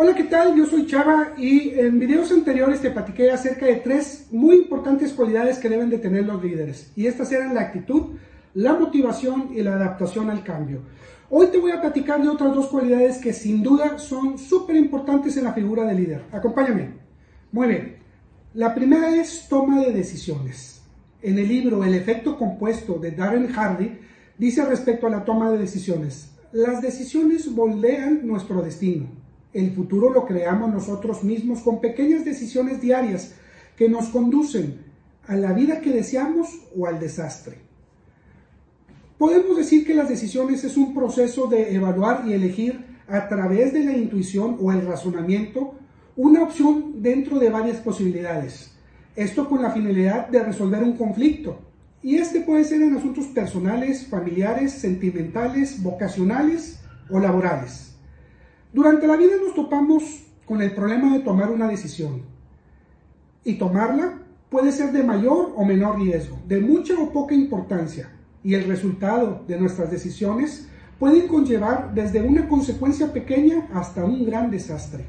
Hola, ¿qué tal? Yo soy Chava y en videos anteriores te platiqué acerca de tres muy importantes cualidades que deben de tener los líderes. Y estas eran la actitud, la motivación y la adaptación al cambio. Hoy te voy a platicar de otras dos cualidades que sin duda son súper importantes en la figura de líder. Acompáñame. Muy bien. La primera es toma de decisiones. En el libro El efecto compuesto de Darren Hardy dice respecto a la toma de decisiones, las decisiones moldean nuestro destino el futuro lo creamos nosotros mismos con pequeñas decisiones diarias que nos conducen a la vida que deseamos o al desastre. Podemos decir que las decisiones es un proceso de evaluar y elegir a través de la intuición o el razonamiento una opción dentro de varias posibilidades. Esto con la finalidad de resolver un conflicto. Y este puede ser en asuntos personales, familiares, sentimentales, vocacionales o laborales. Durante la vida nos topamos con el problema de tomar una decisión. Y tomarla puede ser de mayor o menor riesgo, de mucha o poca importancia. Y el resultado de nuestras decisiones pueden conllevar desde una consecuencia pequeña hasta un gran desastre.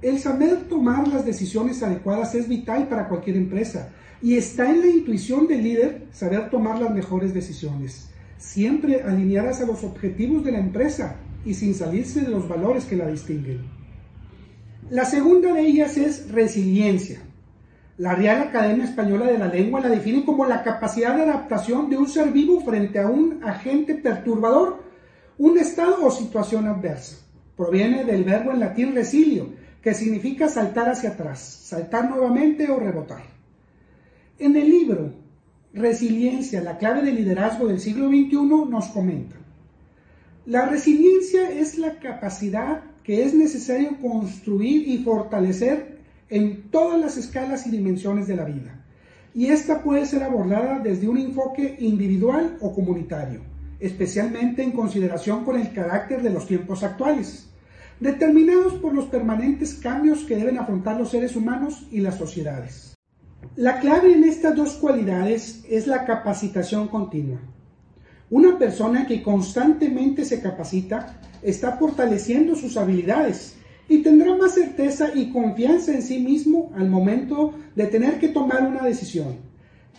El saber tomar las decisiones adecuadas es vital para cualquier empresa y está en la intuición del líder saber tomar las mejores decisiones, siempre alineadas a los objetivos de la empresa y sin salirse de los valores que la distinguen. La segunda de ellas es resiliencia. La Real Academia Española de la Lengua la define como la capacidad de adaptación de un ser vivo frente a un agente perturbador, un estado o situación adversa. Proviene del verbo en latín resilio, que significa saltar hacia atrás, saltar nuevamente o rebotar. En el libro Resiliencia, la clave del liderazgo del siglo XXI nos comenta. La resiliencia es la capacidad que es necesario construir y fortalecer en todas las escalas y dimensiones de la vida. Y esta puede ser abordada desde un enfoque individual o comunitario, especialmente en consideración con el carácter de los tiempos actuales, determinados por los permanentes cambios que deben afrontar los seres humanos y las sociedades. La clave en estas dos cualidades es la capacitación continua. Una persona que constantemente se capacita está fortaleciendo sus habilidades y tendrá más certeza y confianza en sí mismo al momento de tener que tomar una decisión.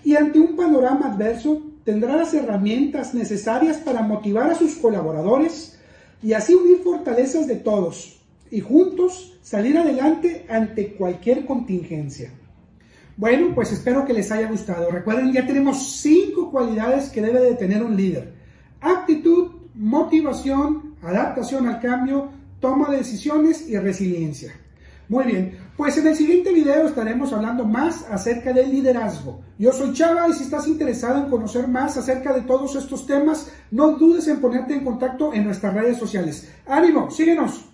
Y ante un panorama adverso tendrá las herramientas necesarias para motivar a sus colaboradores y así unir fortalezas de todos y juntos salir adelante ante cualquier contingencia. Bueno, pues espero que les haya gustado. Recuerden, ya tenemos cinco cualidades que debe de tener un líder. Actitud, motivación, adaptación al cambio, toma de decisiones y resiliencia. Muy bien, pues en el siguiente video estaremos hablando más acerca del liderazgo. Yo soy Chava y si estás interesado en conocer más acerca de todos estos temas, no dudes en ponerte en contacto en nuestras redes sociales. ¡Ánimo! ¡Síguenos!